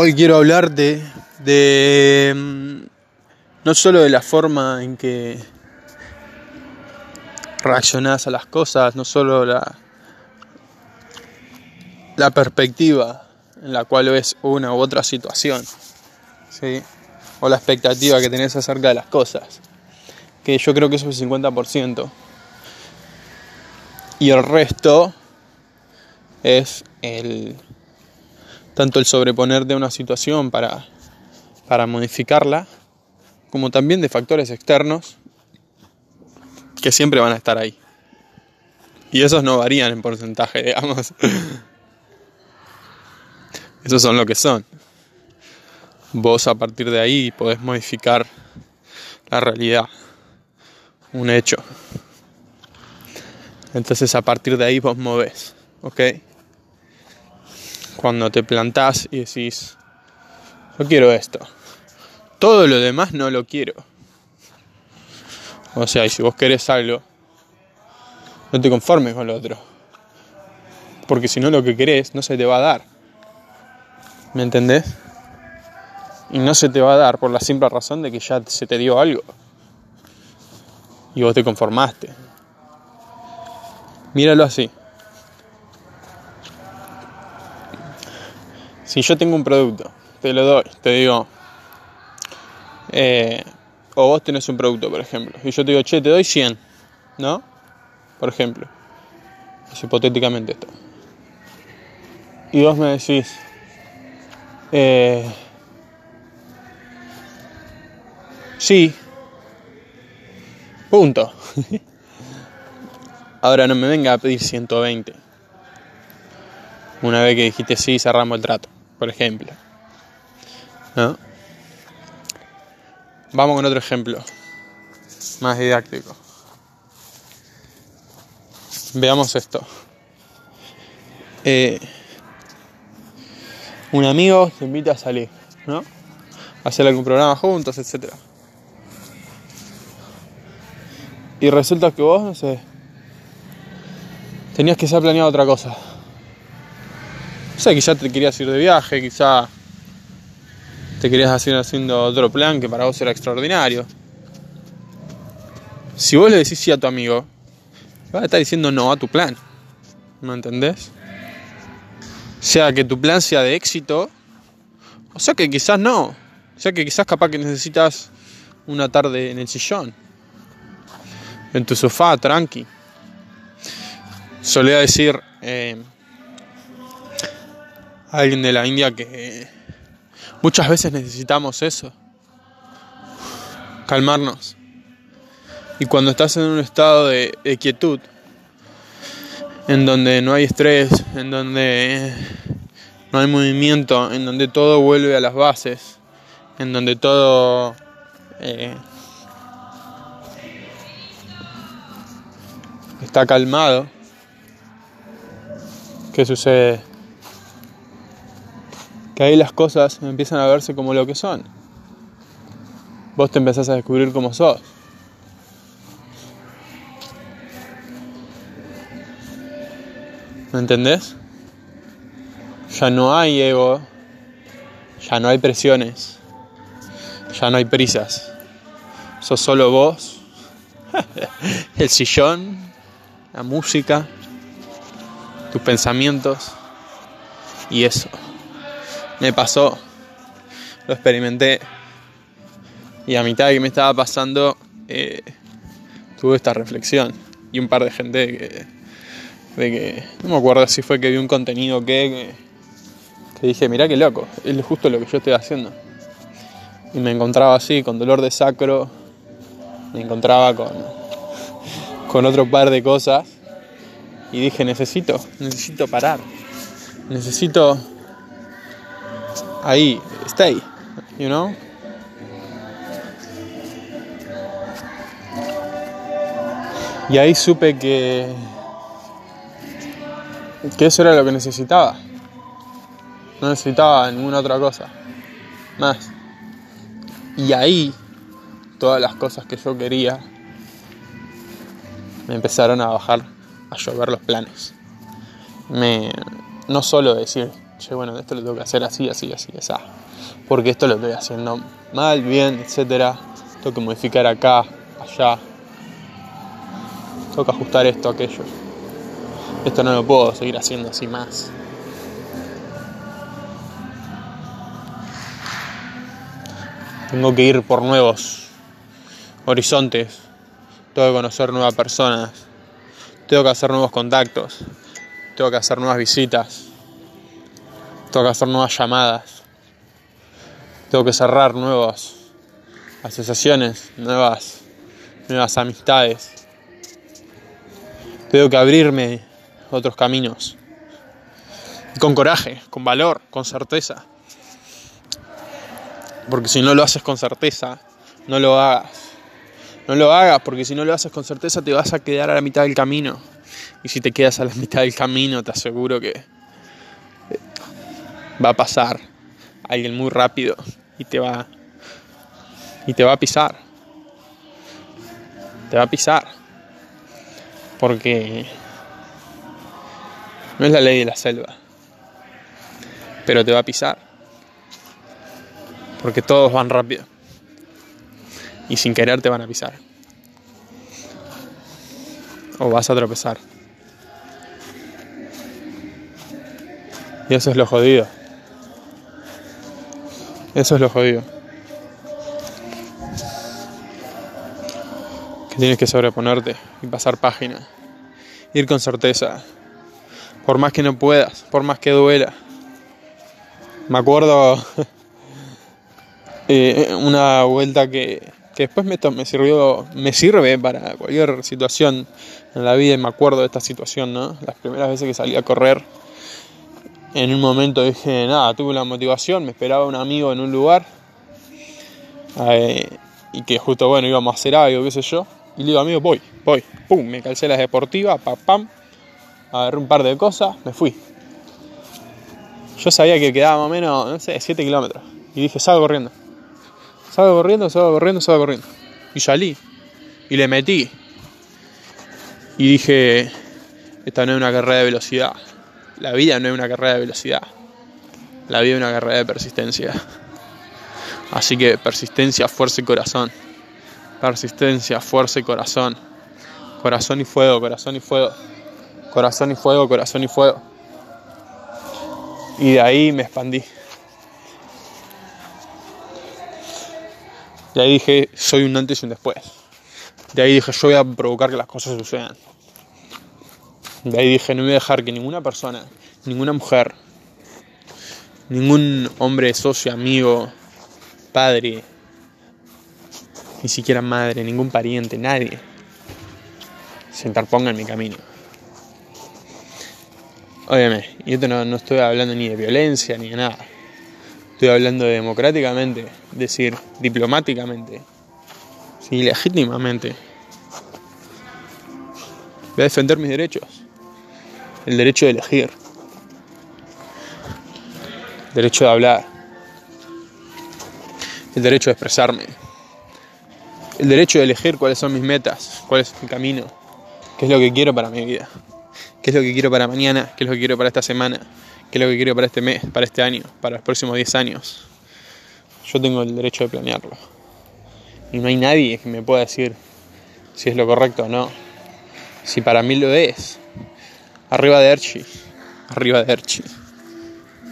Hoy quiero hablar de, de mm, no solo de la forma en que reaccionás a las cosas, no solo la, la perspectiva en la cual ves una u otra situación, ¿sí? o la expectativa que tenés acerca de las cosas, que yo creo que eso es el 50%, y el resto es el tanto el sobreponer de una situación para, para modificarla, como también de factores externos que siempre van a estar ahí. Y esos no varían en porcentaje, digamos. Esos son lo que son. Vos a partir de ahí podés modificar la realidad, un hecho. Entonces a partir de ahí vos movés, ¿ok? Cuando te plantás y decís, yo quiero esto, todo lo demás no lo quiero. O sea, y si vos querés algo, no te conformes con lo otro. Porque si no lo que querés no se te va a dar. ¿Me entendés? Y no se te va a dar por la simple razón de que ya se te dio algo. Y vos te conformaste. Míralo así. Si yo tengo un producto, te lo doy, te digo, eh, o vos tenés un producto, por ejemplo, y yo te digo, che, te doy 100, ¿no? Por ejemplo, es hipotéticamente esto. Y vos me decís, eh, sí, punto. Ahora no me venga a pedir 120. Una vez que dijiste sí, cerramos el trato, por ejemplo. ¿No? Vamos con otro ejemplo, más didáctico. Veamos esto. Eh, un amigo te invita a salir, ¿no? A hacer algún programa juntos, etc. Y resulta que vos, no sé, tenías que ser planeado otra cosa. O sea, quizá te querías ir de viaje, quizá te querías hacer haciendo otro plan que para vos era extraordinario. Si vos le decís sí a tu amigo, vas a estar diciendo no a tu plan. ¿Me entendés? Sea que tu plan sea de éxito, o sea que quizás no. O sea que quizás capaz que necesitas una tarde en el sillón, en tu sofá, tranqui. Solía decir eh, alguien de la India que muchas veces necesitamos eso, calmarnos. Y cuando estás en un estado de, quietud, en donde no hay estrés, en donde no hay movimiento, en donde todo vuelve a las bases, en donde todo eh, está calmado, ¿qué sucede? Que ahí las cosas empiezan a verse como lo que son. Vos te empezás a descubrir cómo sos. ¿Me entendés? Ya no hay ego, ya no hay presiones, ya no hay prisas. Sos solo vos, el sillón, la música, tus pensamientos y eso. Me pasó, lo experimenté. Y a mitad de que me estaba pasando eh, tuve esta reflexión. Y un par de gente que de que no me acuerdo si fue que vi un contenido que, que, dije, mirá qué loco, es justo lo que yo estoy haciendo. Y me encontraba así, con dolor de sacro, me encontraba con, con otro par de cosas. Y dije, necesito, necesito parar, necesito ahí, stay, you know. Y ahí supe que que eso era lo que necesitaba. No necesitaba ninguna otra cosa. Más. Y ahí, todas las cosas que yo quería, me empezaron a bajar, a llover los planes. Me, no solo decir, che, bueno, esto lo tengo que hacer así, así, así, así. Porque esto lo estoy haciendo mal, bien, etcétera. Tengo que modificar acá, allá. Tengo que ajustar esto, aquello. Esto no lo puedo seguir haciendo así más. Tengo que ir por nuevos horizontes. Tengo que conocer nuevas personas. Tengo que hacer nuevos contactos. Tengo que hacer nuevas visitas. Tengo que hacer nuevas llamadas. Tengo que cerrar nuevas asociaciones, nuevas, nuevas amistades. Tengo que abrirme otros caminos. con coraje, con valor, con certeza. Porque si no lo haces con certeza, no lo hagas. No lo hagas porque si no lo haces con certeza te vas a quedar a la mitad del camino. Y si te quedas a la mitad del camino te aseguro que va a pasar alguien muy rápido y te va y te va a pisar. Te va a pisar. Porque no es la ley de la selva. Pero te va a pisar. Porque todos van rápido. Y sin querer te van a pisar. O vas a tropezar. Y eso es lo jodido. Eso es lo jodido. Que tienes que sobreponerte y pasar página. Ir con certeza. Por más que no puedas, por más que duela. Me acuerdo eh, una vuelta que, que después me, me, sirvió, me sirve para cualquier situación en la vida y me acuerdo de esta situación, ¿no? Las primeras veces que salí a correr, en un momento dije, nada, tuve la motivación, me esperaba un amigo en un lugar eh, y que justo, bueno, íbamos a hacer algo, qué sé yo, y le digo, amigo, voy, voy, pum, me calcé las deportivas, pam, pam, agarré un par de cosas, me fui. Yo sabía que quedaba más o menos, no sé, 7 kilómetros. Y dije, salgo corriendo. Salgo corriendo, salgo corriendo, salgo corriendo. Y salí. Y le metí. Y dije, esta no es una carrera de velocidad. La vida no es una carrera de velocidad. La vida es una carrera de persistencia. Así que persistencia, fuerza y corazón. Persistencia, fuerza y corazón. Corazón y fuego, corazón y fuego. Corazón y fuego, corazón y fuego. Y de ahí me expandí. De ahí dije, soy un antes y un después. De ahí dije, yo voy a provocar que las cosas sucedan. De ahí dije, no voy a dejar que ninguna persona, ninguna mujer, ningún hombre, socio, amigo, padre, ni siquiera madre, ningún pariente, nadie, se interponga en mi camino. Óyeme, y esto no, no estoy hablando ni de violencia ni de nada. Estoy hablando de democráticamente, decir, diplomáticamente, sí, legítimamente. Voy a defender mis derechos. El derecho de elegir. El derecho de hablar. El derecho de expresarme. El derecho de elegir cuáles son mis metas, cuál es mi camino, qué es lo que quiero para mi vida, qué es lo que quiero para mañana, qué es lo que quiero para esta semana, qué es lo que quiero para este mes, para este año, para los próximos 10 años. Yo tengo el derecho de planearlo. Y no hay nadie que me pueda decir si es lo correcto o no. Si para mí lo es. Arriba de Erchi. Arriba de Erchi.